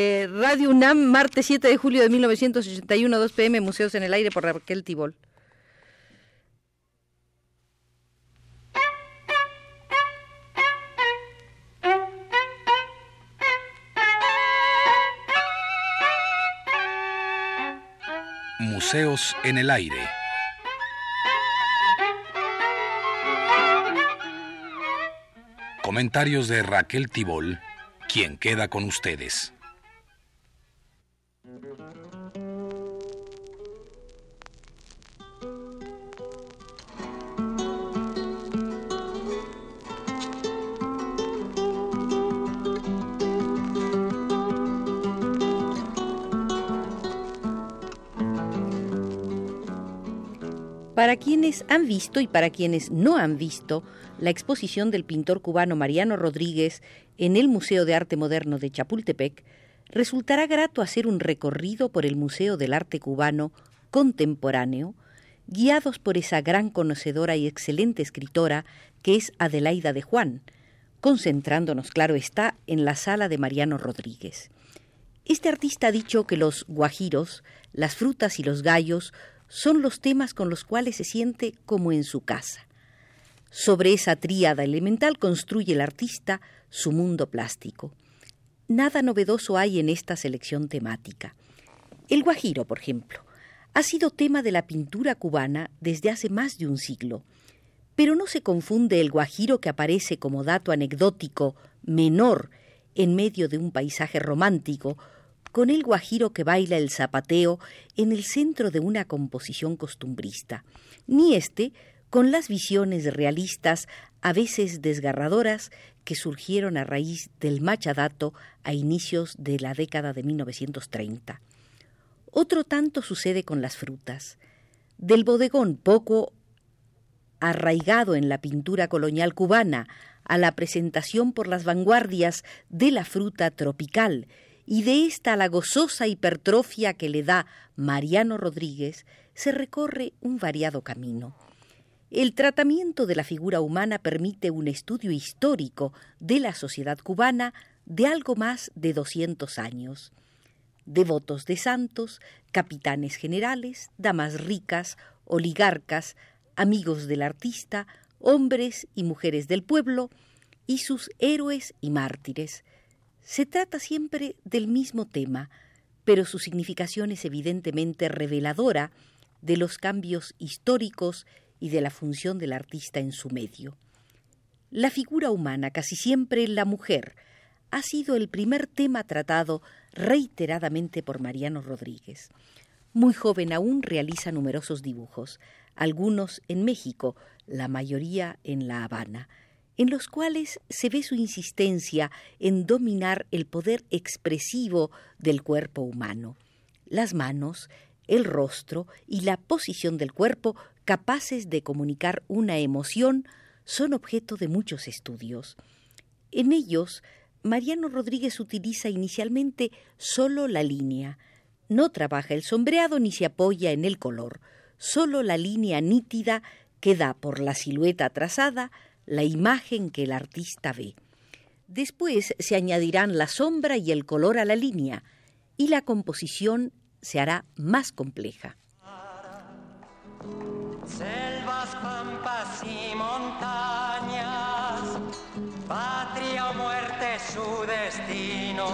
Eh, Radio UNAM, martes 7 de julio de 1981, 2 pm, Museos en el Aire por Raquel Tibol. Museos en el Aire. Comentarios de Raquel Tibol, quien queda con ustedes. Para quienes han visto y para quienes no han visto la exposición del pintor cubano Mariano Rodríguez en el Museo de Arte Moderno de Chapultepec, resultará grato hacer un recorrido por el Museo del Arte Cubano contemporáneo, guiados por esa gran conocedora y excelente escritora que es Adelaida de Juan, concentrándonos, claro está, en la sala de Mariano Rodríguez. Este artista ha dicho que los guajiros, las frutas y los gallos son los temas con los cuales se siente como en su casa. Sobre esa tríada elemental construye el artista su mundo plástico. Nada novedoso hay en esta selección temática. El guajiro, por ejemplo, ha sido tema de la pintura cubana desde hace más de un siglo. Pero no se confunde el guajiro que aparece como dato anecdótico menor en medio de un paisaje romántico con el guajiro que baila el zapateo en el centro de una composición costumbrista, ni este con las visiones realistas, a veces desgarradoras, que surgieron a raíz del machadato a inicios de la década de 1930. Otro tanto sucede con las frutas. Del bodegón poco arraigado en la pintura colonial cubana a la presentación por las vanguardias de la fruta tropical y de esta la gozosa hipertrofia que le da Mariano Rodríguez, se recorre un variado camino. El tratamiento de la figura humana permite un estudio histórico de la sociedad cubana de algo más de 200 años. Devotos de santos, capitanes generales, damas ricas, oligarcas, amigos del artista, hombres y mujeres del pueblo, y sus héroes y mártires, se trata siempre del mismo tema, pero su significación es evidentemente reveladora de los cambios históricos y de la función del artista en su medio. La figura humana, casi siempre la mujer, ha sido el primer tema tratado reiteradamente por Mariano Rodríguez. Muy joven aún realiza numerosos dibujos, algunos en México, la mayoría en La Habana en los cuales se ve su insistencia en dominar el poder expresivo del cuerpo humano. Las manos, el rostro y la posición del cuerpo capaces de comunicar una emoción son objeto de muchos estudios. En ellos, Mariano Rodríguez utiliza inicialmente solo la línea. No trabaja el sombreado ni se apoya en el color, solo la línea nítida que da por la silueta trazada la imagen que el artista ve. Después se añadirán la sombra y el color a la línea y la composición se hará más compleja. Selvas, pampas y montañas, patria o muerte su destino.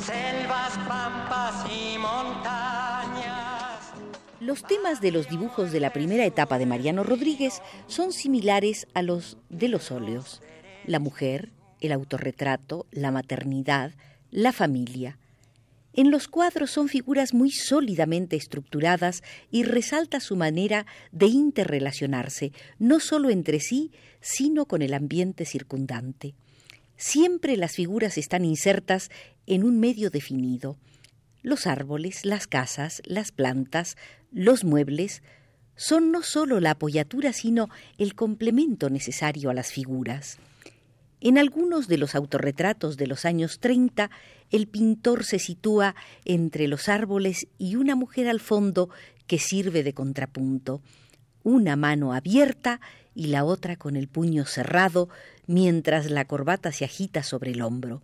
Selvas, pampas y montañas. Los temas de los dibujos de la primera etapa de Mariano Rodríguez son similares a los de los óleos. La mujer, el autorretrato, la maternidad, la familia. En los cuadros son figuras muy sólidamente estructuradas y resalta su manera de interrelacionarse, no solo entre sí, sino con el ambiente circundante. Siempre las figuras están insertas en un medio definido. Los árboles, las casas, las plantas, los muebles son no sólo la apoyatura, sino el complemento necesario a las figuras. En algunos de los autorretratos de los años 30, el pintor se sitúa entre los árboles y una mujer al fondo que sirve de contrapunto, una mano abierta y la otra con el puño cerrado, mientras la corbata se agita sobre el hombro.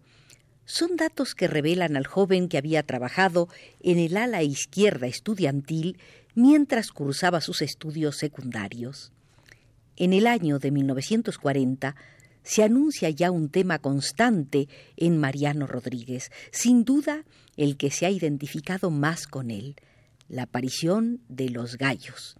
Son datos que revelan al joven que había trabajado en el ala izquierda estudiantil mientras cursaba sus estudios secundarios. En el año de 1940 se anuncia ya un tema constante en Mariano Rodríguez, sin duda el que se ha identificado más con él, la aparición de los gallos.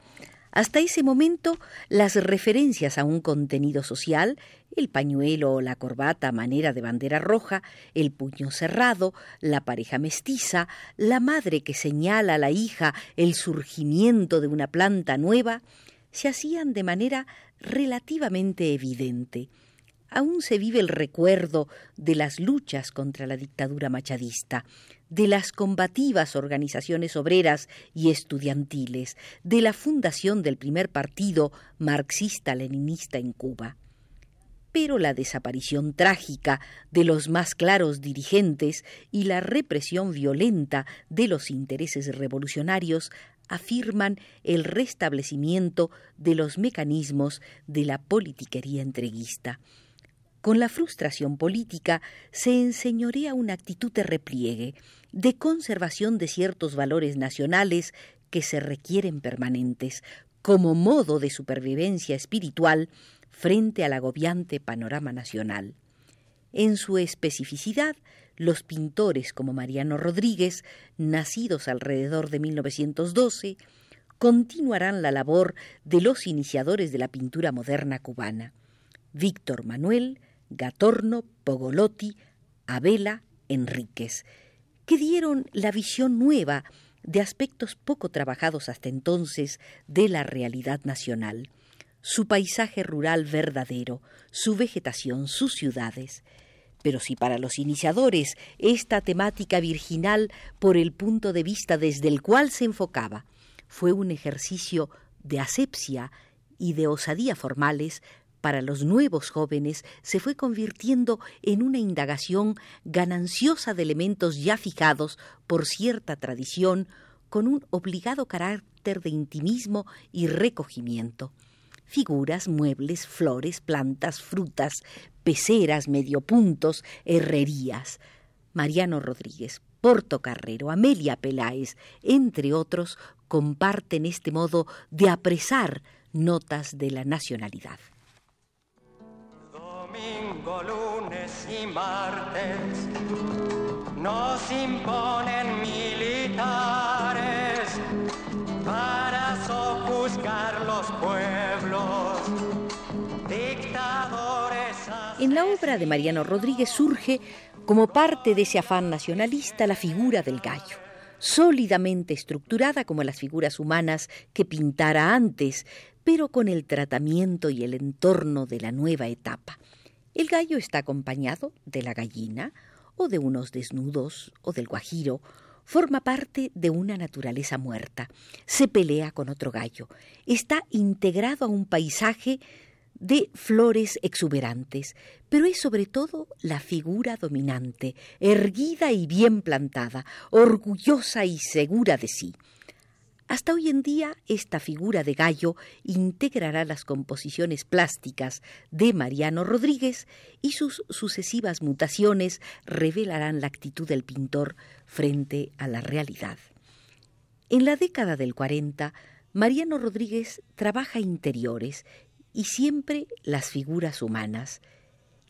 Hasta ese momento, las referencias a un contenido social, el pañuelo o la corbata a manera de bandera roja, el puño cerrado, la pareja mestiza, la madre que señala a la hija el surgimiento de una planta nueva, se hacían de manera relativamente evidente. Aún se vive el recuerdo de las luchas contra la dictadura machadista, de las combativas organizaciones obreras y estudiantiles, de la fundación del primer partido marxista-leninista en Cuba. Pero la desaparición trágica de los más claros dirigentes y la represión violenta de los intereses revolucionarios afirman el restablecimiento de los mecanismos de la politiquería entreguista. Con la frustración política se enseñorea una actitud de repliegue, de conservación de ciertos valores nacionales que se requieren permanentes, como modo de supervivencia espiritual frente al agobiante panorama nacional. En su especificidad, los pintores como Mariano Rodríguez, nacidos alrededor de 1912, continuarán la labor de los iniciadores de la pintura moderna cubana. Víctor Manuel, Gatorno, Pogolotti, Abela, Enríquez, que dieron la visión nueva de aspectos poco trabajados hasta entonces de la realidad nacional, su paisaje rural verdadero, su vegetación, sus ciudades. Pero si para los iniciadores esta temática virginal, por el punto de vista desde el cual se enfocaba, fue un ejercicio de asepsia y de osadía formales, para los nuevos jóvenes se fue convirtiendo en una indagación gananciosa de elementos ya fijados por cierta tradición, con un obligado carácter de intimismo y recogimiento. Figuras, muebles, flores, plantas, frutas, peceras, mediopuntos, herrerías. Mariano Rodríguez, Porto Carrero, Amelia Peláez, entre otros, comparten este modo de apresar notas de la nacionalidad lunes y martes nos imponen militares para sofuscar los pueblos. En la obra de Mariano Rodríguez surge, como parte de ese afán nacionalista, la figura del gallo sólidamente estructurada como las figuras humanas que pintara antes, pero con el tratamiento y el entorno de la nueva etapa. El gallo está acompañado de la gallina, o de unos desnudos, o del guajiro, forma parte de una naturaleza muerta, se pelea con otro gallo, está integrado a un paisaje de flores exuberantes, pero es sobre todo la figura dominante, erguida y bien plantada, orgullosa y segura de sí. Hasta hoy en día, esta figura de gallo integrará las composiciones plásticas de Mariano Rodríguez y sus sucesivas mutaciones revelarán la actitud del pintor frente a la realidad. En la década del 40, Mariano Rodríguez trabaja interiores y siempre las figuras humanas.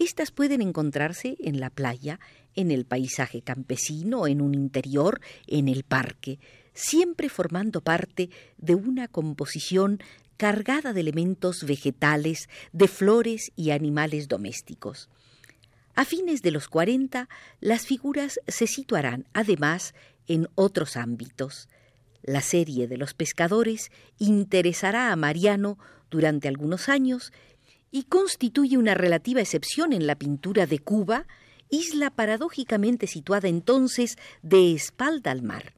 Estas pueden encontrarse en la playa, en el paisaje campesino, en un interior, en el parque siempre formando parte de una composición cargada de elementos vegetales, de flores y animales domésticos. A fines de los 40, las figuras se situarán, además, en otros ámbitos. La serie de los pescadores interesará a Mariano durante algunos años y constituye una relativa excepción en la pintura de Cuba, isla paradójicamente situada entonces de espalda al mar.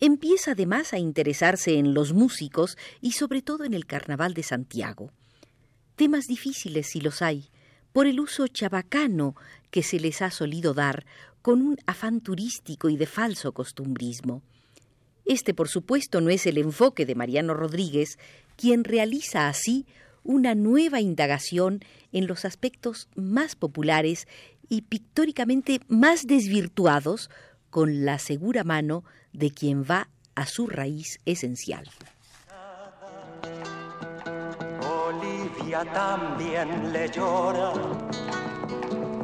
Empieza además a interesarse en los músicos y sobre todo en el Carnaval de Santiago. Temas difíciles si los hay, por el uso chabacano que se les ha solido dar con un afán turístico y de falso costumbrismo. Este, por supuesto, no es el enfoque de Mariano Rodríguez, quien realiza así una nueva indagación en los aspectos más populares y pictóricamente más desvirtuados con la segura mano de quien va a su raíz esencial. Olivia también le llora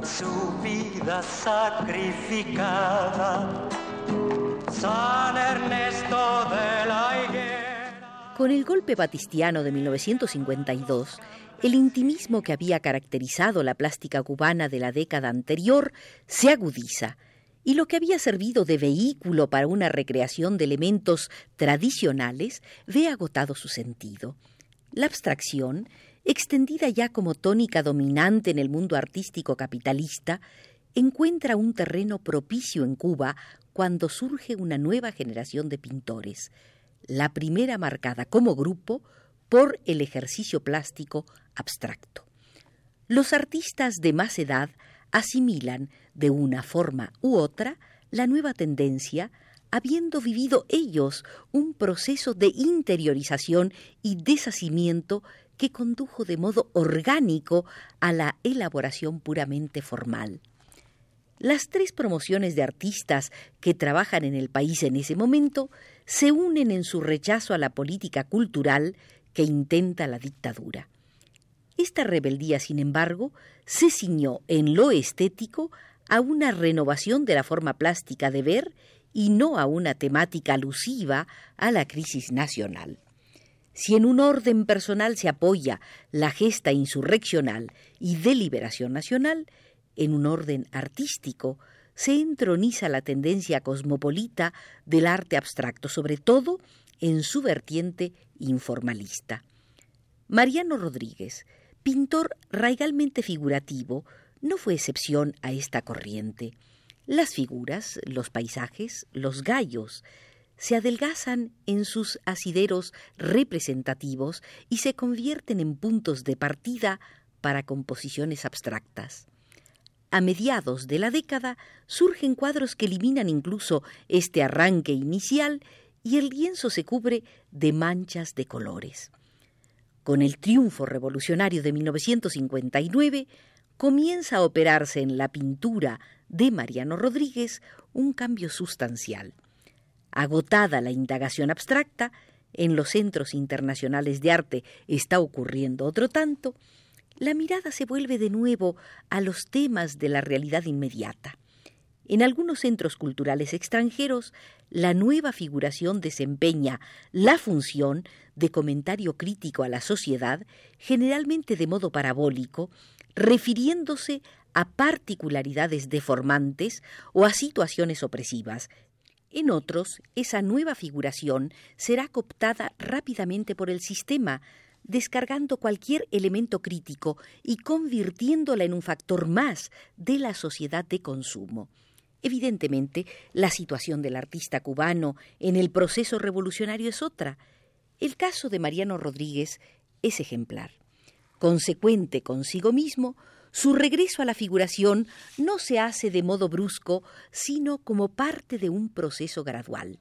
su vida sacrificada. San Ernesto de la Higuera. Con el golpe batistiano de 1952, el intimismo que había caracterizado la plástica cubana de la década anterior se agudiza y lo que había servido de vehículo para una recreación de elementos tradicionales ve agotado su sentido. La abstracción, extendida ya como tónica dominante en el mundo artístico capitalista, encuentra un terreno propicio en Cuba cuando surge una nueva generación de pintores, la primera marcada como grupo por el ejercicio plástico abstracto. Los artistas de más edad asimilan de una forma u otra la nueva tendencia, habiendo vivido ellos un proceso de interiorización y deshacimiento que condujo de modo orgánico a la elaboración puramente formal. Las tres promociones de artistas que trabajan en el país en ese momento se unen en su rechazo a la política cultural que intenta la dictadura. Esta rebeldía, sin embargo, se ciñó en lo estético a una renovación de la forma plástica de ver y no a una temática alusiva a la crisis nacional. Si en un orden personal se apoya la gesta insurreccional y de liberación nacional, en un orden artístico se entroniza la tendencia cosmopolita del arte abstracto, sobre todo en su vertiente informalista. Mariano Rodríguez, pintor raigalmente figurativo, no fue excepción a esta corriente. Las figuras, los paisajes, los gallos, se adelgazan en sus asideros representativos y se convierten en puntos de partida para composiciones abstractas. A mediados de la década surgen cuadros que eliminan incluso este arranque inicial y el lienzo se cubre de manchas de colores. Con el triunfo revolucionario de 1959, comienza a operarse en la pintura de Mariano Rodríguez un cambio sustancial. Agotada la indagación abstracta, en los centros internacionales de arte está ocurriendo otro tanto, la mirada se vuelve de nuevo a los temas de la realidad inmediata. En algunos centros culturales extranjeros, la nueva figuración desempeña la función de comentario crítico a la sociedad, generalmente de modo parabólico, refiriéndose a particularidades deformantes o a situaciones opresivas. En otros, esa nueva figuración será cooptada rápidamente por el sistema, descargando cualquier elemento crítico y convirtiéndola en un factor más de la sociedad de consumo. Evidentemente, la situación del artista cubano en el proceso revolucionario es otra. El caso de Mariano Rodríguez es ejemplar. Consecuente consigo mismo, su regreso a la figuración no se hace de modo brusco, sino como parte de un proceso gradual.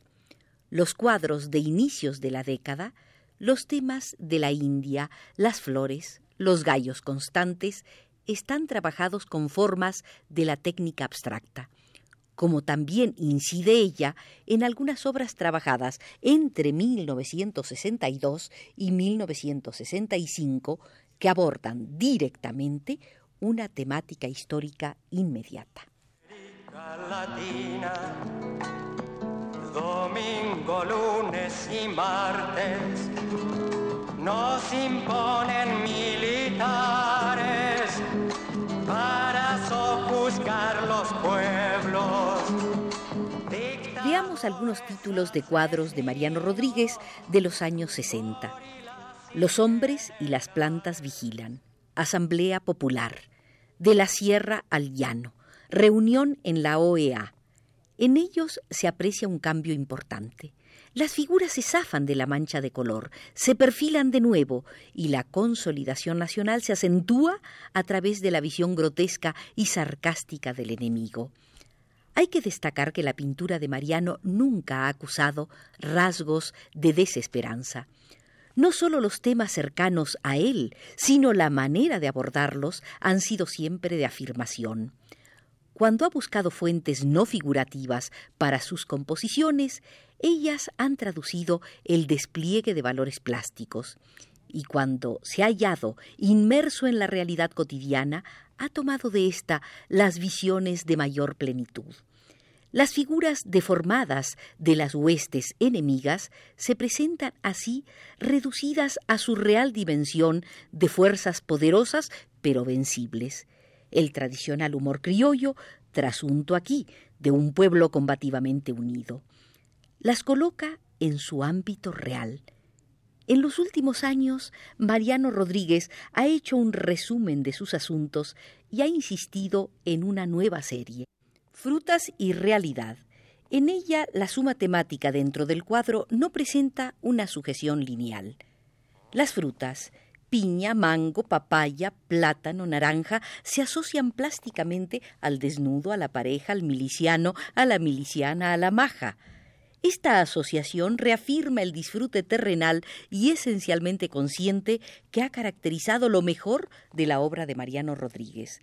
Los cuadros de inicios de la década, los temas de la India, las flores, los gallos constantes, están trabajados con formas de la técnica abstracta como también incide ella en algunas obras trabajadas entre 1962 y 1965 que abordan directamente una temática histórica inmediata. domingo, lunes y martes nos imponen militares Algunos títulos de cuadros de Mariano Rodríguez de los años 60. Los hombres y las plantas vigilan. Asamblea Popular. De la Sierra al Llano. Reunión en la OEA. En ellos se aprecia un cambio importante. Las figuras se zafan de la mancha de color, se perfilan de nuevo y la consolidación nacional se acentúa a través de la visión grotesca y sarcástica del enemigo. Hay que destacar que la pintura de Mariano nunca ha acusado rasgos de desesperanza. No solo los temas cercanos a él, sino la manera de abordarlos han sido siempre de afirmación. Cuando ha buscado fuentes no figurativas para sus composiciones, ellas han traducido el despliegue de valores plásticos. Y cuando se ha hallado inmerso en la realidad cotidiana, ha tomado de ésta las visiones de mayor plenitud. Las figuras deformadas de las huestes enemigas se presentan así reducidas a su real dimensión de fuerzas poderosas pero vencibles. El tradicional humor criollo, trasunto aquí de un pueblo combativamente unido. Las coloca en su ámbito real. En los últimos años, Mariano Rodríguez ha hecho un resumen de sus asuntos y ha insistido en una nueva serie. Frutas y realidad. En ella la suma temática dentro del cuadro no presenta una sujeción lineal. Las frutas, piña, mango, papaya, plátano, naranja, se asocian plásticamente al desnudo, a la pareja, al miliciano, a la miliciana, a la maja. Esta asociación reafirma el disfrute terrenal y esencialmente consciente que ha caracterizado lo mejor de la obra de Mariano Rodríguez.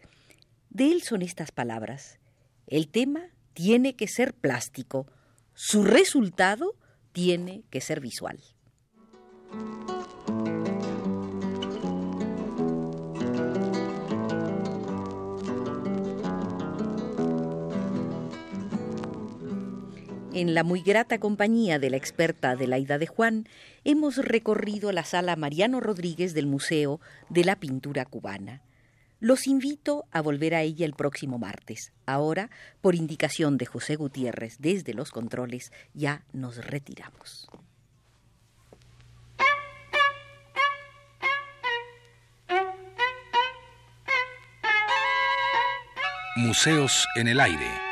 De él son estas palabras. El tema tiene que ser plástico, su resultado tiene que ser visual. En la muy grata compañía de la experta Adelaida de Juan, hemos recorrido la sala Mariano Rodríguez del Museo de la Pintura Cubana. Los invito a volver a ella el próximo martes. Ahora, por indicación de José Gutiérrez desde los controles, ya nos retiramos. Museos en el aire.